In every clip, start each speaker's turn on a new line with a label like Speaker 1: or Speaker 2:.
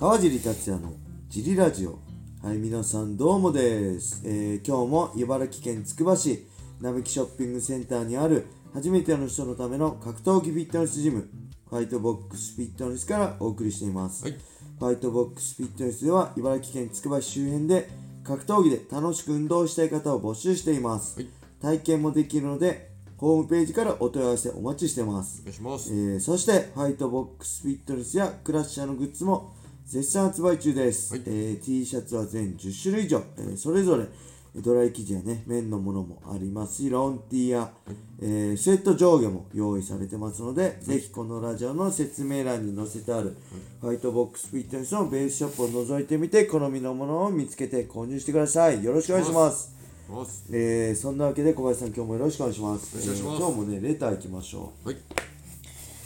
Speaker 1: 川尻達也のジリラジオ。はい皆さんどうもです、えー今日も茨城県つくば市並木ショッピングセンターにある初めての人のための格闘技フィットネスジムファイトボックスフィットネスからお送りしています、
Speaker 2: はい。
Speaker 1: ファイトボックスフィットネスでは茨城県つくば市周辺で格闘技で楽しく運動したい方を募集しています、
Speaker 2: はい。
Speaker 1: 体験もできるのでホームページからお問い合わせお待ちしてます。
Speaker 2: お願いします。
Speaker 1: えーそしてファイトボックスフィットネスやクラッシャーのグッズも絶賛発売中です、
Speaker 2: はい。
Speaker 1: えー T シャツは全10種類以上、えーそれぞれドライ生地やね綿のものもありますしロン T や、えースウェット上下も用意されてますので、ぜひこのラジオの説明欄に載せてある、ファイトボックスフィットネスのベースショップを覗いてみて好みのものを見つけて購入してください。よろしくお願いします。
Speaker 2: ます。
Speaker 1: えーそんなわけで小林さん今日もよろしくお願いします。
Speaker 2: よろしくお願いします。
Speaker 1: えー今日もねレター行きましょう。
Speaker 2: はい。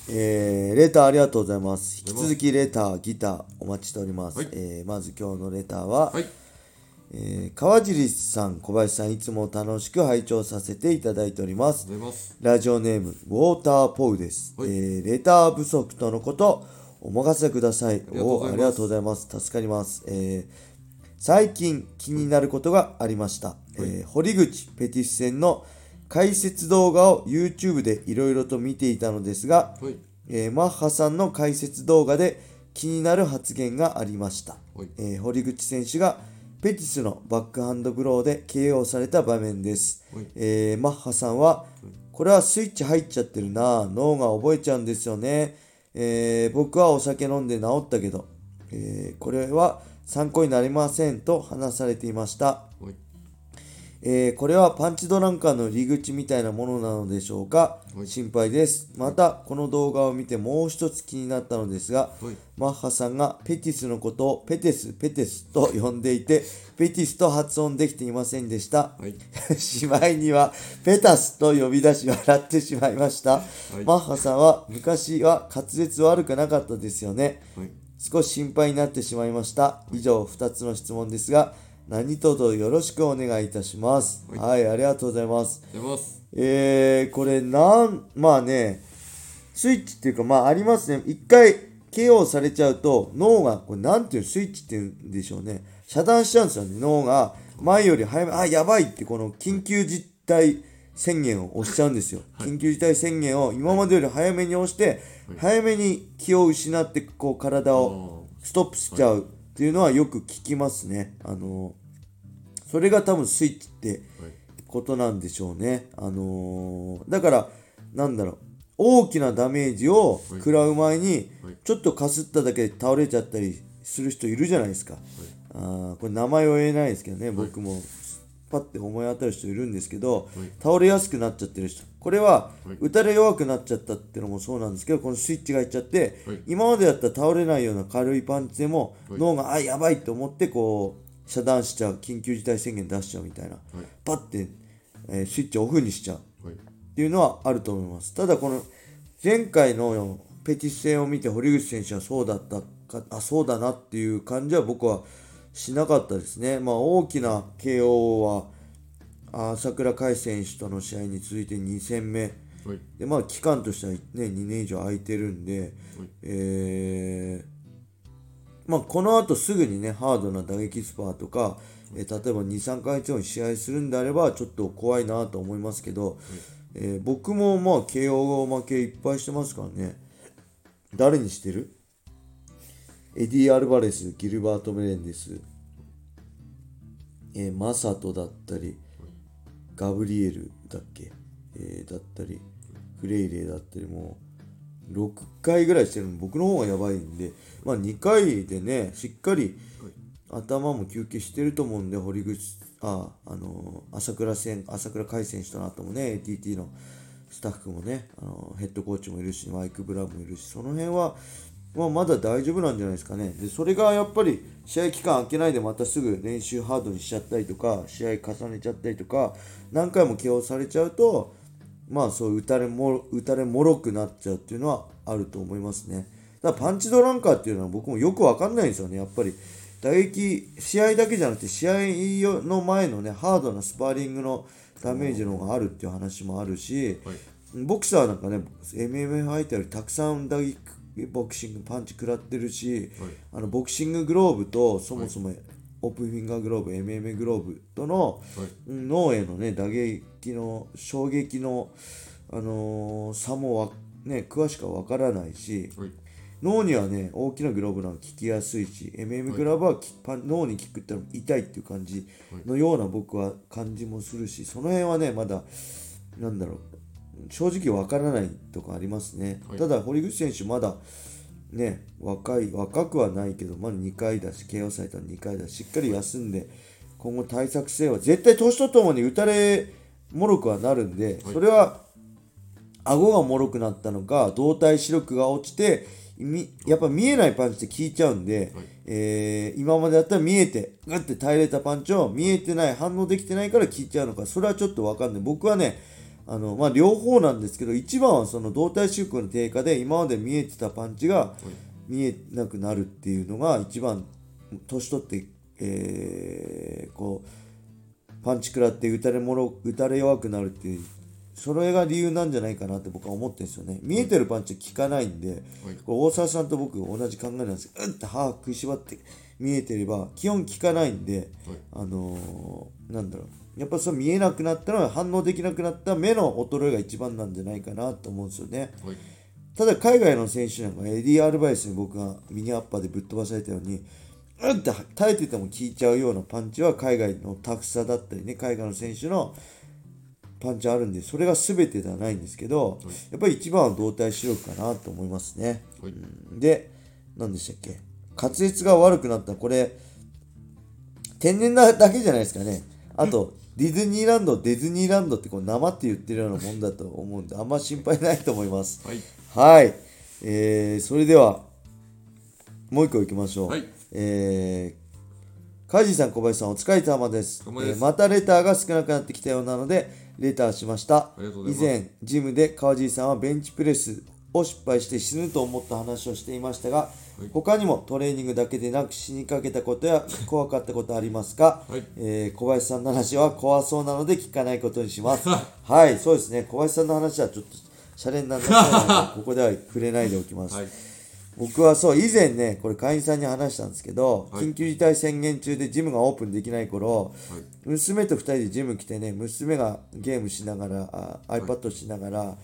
Speaker 1: えーレターありがとうございます。引き続きレター、ギターお待ちしております。
Speaker 2: はい
Speaker 1: えーまず今日のレターは、
Speaker 2: はい。
Speaker 1: えー川尻さん、小林さん、いつも楽しく拝聴させていただいております
Speaker 2: ます。
Speaker 1: ラジオネーム、ウォーターポウです。
Speaker 2: はい
Speaker 1: えーレター不足とのこと、お任せください。おありがとうございます。助かります。えー最近気になることがありました。えー堀口ペティス戦の解説動画を YouTube でいろいろと見ていたのですが、
Speaker 2: はい。
Speaker 1: えーマッハさんの解説動画で気になる発言がありました、
Speaker 2: はい。
Speaker 1: えー堀口選手がペティスのバックハンドブローで KO された場面です、
Speaker 2: はい。
Speaker 1: えーマッハさんはこれはスイッチ入っちゃってるな脳が覚えちゃうんですよね、えー僕はお酒飲んで治ったけど、えーこれは参考になりませんと話されていました。
Speaker 2: はい。
Speaker 1: えーこれはパンチドランカーの入り口みたいなものなのでしょうか、
Speaker 2: はい。
Speaker 1: 心配です。またこの動画を見てもう一つ気になったのですが、
Speaker 2: はい。
Speaker 1: マッハさんがペティスのことをペテスペテスと呼んでいてペティスと発音できていませんでした、
Speaker 2: はい。
Speaker 1: しまいにはペタスと呼び出し笑ってしまいました、
Speaker 2: い。
Speaker 1: マッハさんは昔は滑舌悪くなかったですよね。
Speaker 2: はい。
Speaker 1: 少し心配になってしまいました。以上2つの質問ですが、何卒よろしくお願いいたします。は、
Speaker 2: はいい
Speaker 1: ありがとうございます。
Speaker 2: ありがとうございます。
Speaker 1: えー、これなん、まあね、スイッチっていうか、まあありますね。一回 KO されちゃうと、脳が、これなんていうスイッチっていうんでしょうね。遮断しちゃうんですよね。脳が前より早め、あ、やばいってこの緊急事態宣言を押しちゃうんですよ。緊急事態宣言を今までより早めに押して、早めに気を失って、こう体をストップしちゃうっていうのはよく聞きますね。あの、それが多分スイッチって
Speaker 2: はい。
Speaker 1: ことなんでしょうね。あのーだから、なんだろう、大きなダメージを食らう前に
Speaker 2: はい、
Speaker 1: ちょっとかすっただけで倒れちゃったりする人いるじゃないですか。あーこれ名前は言えないですけどね、僕もパッて思い当たる人いるんですけど、倒れやすくなっちゃってる人。これは、
Speaker 2: はい
Speaker 1: 打たれ弱くなっちゃったってのもそうなんですけど、このスイッチがいっちゃって、
Speaker 2: はい
Speaker 1: 今までだったら倒れないような軽いパンチでも、脳が、あ、やばいと思って、こう、遮断しちゃう、緊急事態宣言出しちゃうみたいな。
Speaker 2: はい。
Speaker 1: パッて、えースイッチをオフにしちゃうっ
Speaker 2: はい。
Speaker 1: ていうのはあると思います。ただこの前回のペティス戦を見て堀口選手はそうだったか、あ、そうだなっていう感じは僕はしなかったですね。まあ大きな KO はあ朝倉海選手との試合に続いて2戦目。
Speaker 2: はい。
Speaker 1: でまあ期間としてはね2年以上空いてるんで、えーまあこの後すぐにねハードな打撃スパーとか、えー例えば23ヶ月後に試合するんであればちょっと怖いなと思いますけど、えー僕もまあ KO 負けいっぱいしてますからね誰にしてる？エディ・アルバレスギルバート・メレンデス、えーマサトだったりガブリエルだっけ、えーだったりフレイレイだったりもう6回ぐらいしてるの。僕の方がやばいんでまあ2回でねしっかり頭も休憩してると思うんで堀口ああの朝倉戦朝倉海選手との後もね ATT のスタッフもねあのヘッドコーチもいるしマイク・ブラウンもいるしその辺は、まあ、まだ大丈夫なんじゃないですかねでそれがやっぱり試合期間空けないでまたすぐ練習ハードにしちゃったりとか試合重ねちゃったりとか何回も起用されちゃうとまあそう打たれも打たれもろくなっちゃうっていうのはあると思いますね。だからパンチドランカーっていうのは僕もよくわかんないんですよね。やっぱり打撃、試合だけじゃなくて試合の前のね、ハードなスパーリングのダメージの方があるっていう話もあるし、
Speaker 2: はい
Speaker 1: ボクサーなんかね、MMA ファイターよりたくさん打撃ボクシングパンチ食らってるし、
Speaker 2: はい。
Speaker 1: あのボクシンググローブとそもそもオープンフィンガーグローブ MMA グローブとの脳へのね打撃の衝撃の、あのー差もわ、ね、詳しくは分からないし
Speaker 2: はい。
Speaker 1: 脳にはね大きなグローブなの効きやすいし MM グローブはきパン脳に効くってのは痛いっていう感じのような僕は感じもするしその辺はねまだなんだろう正直分からないとこありますね、
Speaker 2: はい。
Speaker 1: ただ堀口選手まだね若い若くはないけどまだ2回だし KO されたら2回だししっかり休んで今後対策性は絶対年とともに打たれもろくはなるんで、それは顎がもろくなったのか動体視力が落ちてみやっぱ見えないパンチって効いちゃうんで、
Speaker 2: はい。
Speaker 1: えー今までだったら見えてグッて耐えれたパンチを見えてない反応できてないから効いちゃうのかそれはちょっと分かんない。僕はねあの、まあ、両方なんですけど一番はその動体視力の低下で今まで見えてたパンチが見えなくなるっていうのが一番年取って、えーこうパンチ食らって打たれもろ打たれ弱くなるっていうそれが理由なんじゃないかなって僕は思ってるんですよね。見えてるパンチは効かないんで、
Speaker 2: はい。
Speaker 1: これ大沢さんと僕同じ考えなんです。けどうんって歯食いしばって見えてれば基本効かないんで、あのーなんだろうやっぱそう見えなくなったのは反応できなくなった目の衰えが一番なんじゃないかなと思うんですよね。
Speaker 2: はい。
Speaker 1: ただ海外の選手なんかエディ・アルバイスに僕がミニアッパーでぶっ飛ばされたようにうんって耐えてても効いちゃうようなタンチは海外のタフさだったりね海外の選手のパンチあるんでそれが全てではないんですけどやっぱり一番は動体視力かなと思いますね。
Speaker 2: はい。
Speaker 1: うん。で何でしたっけ？滑舌が悪くなった。これ天然なだけじゃないですかね。あとディズニーランドディズニーランドってこう生って言ってるようなもんだと思うんであんま心配ないと思います。
Speaker 2: はい。
Speaker 1: はい、えー、それではもう一個いきましょう、
Speaker 2: はい。
Speaker 1: えー、カジさん小林さんお疲れ様です。
Speaker 2: です。
Speaker 1: えーまたレターが少なくなってきたようなのでレターしました。以前ジムで川尻さんはベンチプレスを失敗して死ぬと思った話をしていましたが、他にもトレーニングだけでなく死にかけたことや怖かったことありますか、
Speaker 2: はい。
Speaker 1: えー小林さんの話は怖そうなので聞かないことにします。はい。そうですね。小林さんの話はちょっとシャレにならないので ここでは触れないでおきます、
Speaker 2: はい。
Speaker 1: 僕はそう以前ねこれ会員さんに話したんですけど、
Speaker 2: はい。
Speaker 1: 緊急事態宣言中でジムがオープンできない頃、
Speaker 2: はい。
Speaker 1: 娘と2人でジム来てね娘がゲームしながらあ iPad しながら、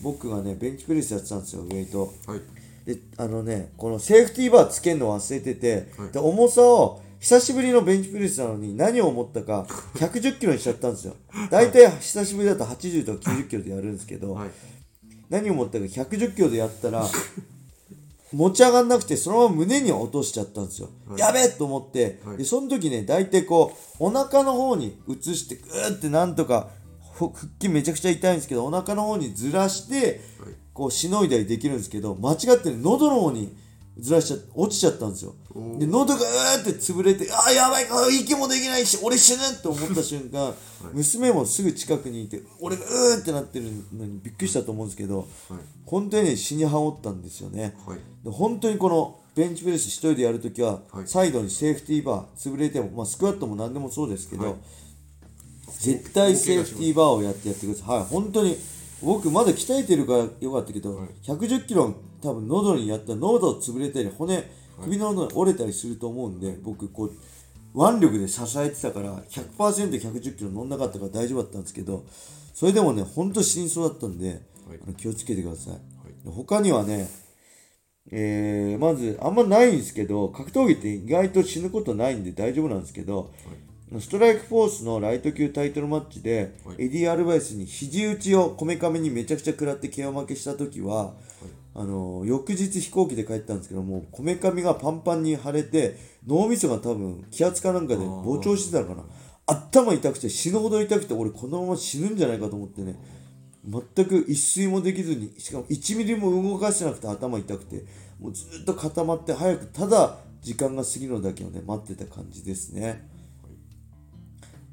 Speaker 1: 僕がねベンチプレスやってたんですよウェイト。
Speaker 2: はい。
Speaker 1: であのねこのセーフティーバーつけるの忘れてて、
Speaker 2: はい。
Speaker 1: で重さを久しぶりのベンチプレスなのに何を思ったか 110キロにしちゃったんですよ。大体久しぶりだと80とか90キロでやるんですけど、
Speaker 2: はい。
Speaker 1: 何を思ったか110キロでやったら 持ち上がんなくてそのまま胸に落としちゃったんですよ、
Speaker 2: はい。
Speaker 1: やべえと思って、
Speaker 2: はい。
Speaker 1: でその時ね大体こうお腹の方に移してグーってなんとかほ腹筋めちゃくちゃ痛いんですけどお腹の方にずらして、
Speaker 2: はい。
Speaker 1: こうしのいだりできるんですけど間違ってね喉の方にずらしちゃ落ちちゃったんですよ。で喉がうーって潰れてあーやばいあー息もできないし俺死ぬと思った瞬間、娘もすぐ近くにいて俺がうーってなってるのにびっくりしたと思うんですけど、
Speaker 2: はい。
Speaker 1: 本当にね死に羽織ったんですよね、
Speaker 2: はい。
Speaker 1: で本当にこのベンチプレス一人でやるときは、
Speaker 2: はい。
Speaker 1: サイドにセーフティーバー潰れても、まあ、スクワットも何でもそうですけど、
Speaker 2: はい
Speaker 1: 絶対セーフティーバーをやってやってください。はい本当に僕まだ鍛えてるからよかったけど、
Speaker 2: はい。
Speaker 1: 110キロ多分喉にやったら喉潰れたり骨首の喉が折れたりすると思うんで、僕こう腕力で支えてたから 100%110 キロ乗んなかったから大丈夫だったんですけどそれでもね本当死にそうだったんで、
Speaker 2: はい。
Speaker 1: あの気をつけてください、他にはねえーまずあんまないんですけど格闘技って意外と死ぬことないんで大丈夫なんですけど、ストライクフォースのライト級タイトルマッチで、
Speaker 2: はい。
Speaker 1: エディ・アルバイスに肘打ちをこめかみにめちゃくちゃ食らって KO 負けした時は、あの翌日飛行機で帰ったんですけどもこめかみがパンパンに腫れて脳みそが多分気圧かなんかで膨張してたのかな。頭痛くて死ぬほど痛くて俺このまま死ぬんじゃないかと思ってね。全く一睡もできずにしかも1ミリも動かしてなくて頭痛くて。もうずっと固まって早くただ時間が過ぎるのだけをね待ってた感じですね、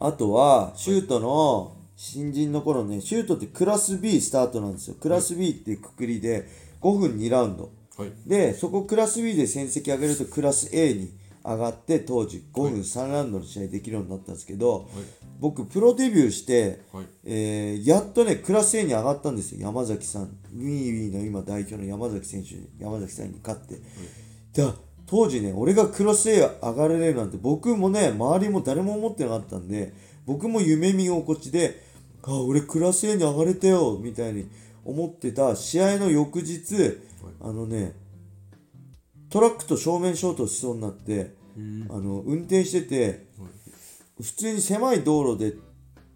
Speaker 1: あとはシュートの新人の頃ねシュートってクラス B スタートなんですよ。クラス B っていうくくりで5分2ラウンド。
Speaker 2: はい。
Speaker 1: でそこクラス B で戦績上げるとクラス A に上がって当時5分3ラウンドの試合できるようになったんですけど、
Speaker 2: はい。
Speaker 1: 僕プロデビューして、
Speaker 2: はい。
Speaker 1: えーやっとねクラス A に上がったんですよ山崎さん。ウィーウィーの今代表の山崎選手に山崎さんに勝って、で当時ね俺がクラス A 上がれるなんて僕もね周りも誰も思ってなかったんで僕も夢見心地であ俺クラス A に上がれたよみたいに思ってた試合の翌日、あのねトラックと正面衝突しそうになって、
Speaker 2: うん。
Speaker 1: あの運転してて普通に狭い道路で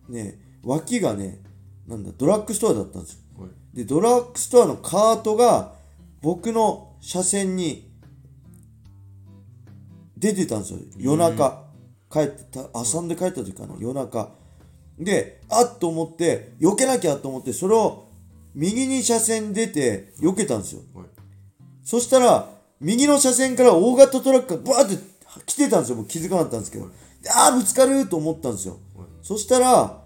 Speaker 1: ね脇がねなんだドラッグストアだったんですよ。
Speaker 2: はい。
Speaker 1: でドラッグストアのカートが僕の車線に出てたんですよ。夜中。帰ってた遊んで帰った時かな。夜中。であっと思って避けなきゃと思ってそれを右に車線出て避けたんですよ。
Speaker 2: はい。
Speaker 1: そしたら右の車線から大型トラックがバーって来てたんですよ。僕気づかなかったんですけど。でああぶつかると思ったんですよ。
Speaker 2: はい。
Speaker 1: そしたら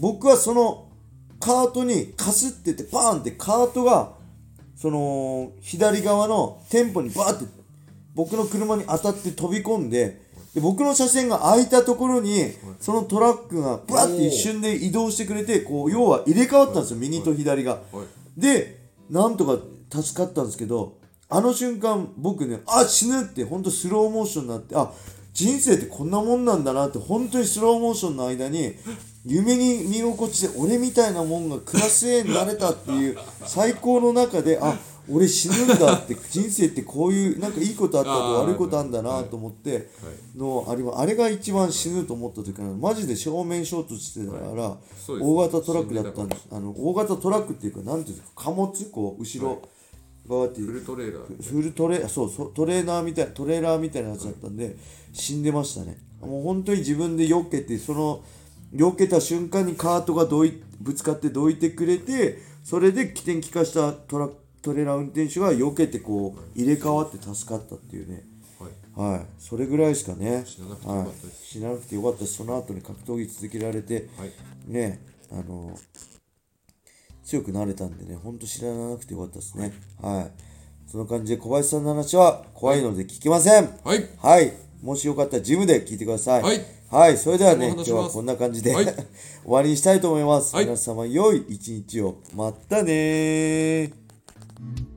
Speaker 1: 僕はそのカートにかすっててバーンってカートがその左側の店舗にバーって僕の車に当たって飛び込んでで僕の車線が空いたところにそのトラックがバーって一瞬で移動してくれてこう要は入れ替わったんですよ右と左が。
Speaker 2: はい。
Speaker 1: でなんとか助かったんですけどあの瞬間僕ねあ死ぬって本当スローモーションになってあ人生ってこんなもんなんだなって本当にスローモーションの間に夢に見心地で俺みたいなもんがクラス A になれたっていう最高の中であ俺死ぬんだって 人生ってこういうなんかいいことあったと悪いことあんだなと思ってのあれはあれが一番死ぬと思った時からマジで正面衝突してたから大型トラックだったんです。あの大型トラックっていうかなんていうんですか貨物？こう後ろ側って。
Speaker 2: フルトレーラー。
Speaker 1: フルトレそうそうトレーナーみたいトレーラーみたいなやつだったんで死んでましたね。もう本当に自分で避けてその避けた瞬間にカートがどいぶつかってどいてくれてそれで起点利かしたトラトレーラー運転手が避けてこう入れ替わって助かったっていうね。
Speaker 2: はい。
Speaker 1: はい。それぐらいですかね。
Speaker 2: 死ななくてよかったです。
Speaker 1: はい、死ななくてよかったです。その後に格闘技続けられて
Speaker 2: はい。
Speaker 1: ねあの強くなれたんでねほんと知らなくてよかったですね。はい。その感じで小林さんの話は怖いので聞きません。
Speaker 2: はい。
Speaker 1: はい。もしよかったらジムで聞いてください。
Speaker 2: はい。
Speaker 1: はい。それではね今日はこんな感じで、
Speaker 2: はい。
Speaker 1: 終わりにしたいと思います、
Speaker 2: はい。
Speaker 1: 皆様良い一日を。またね Mm-hmm.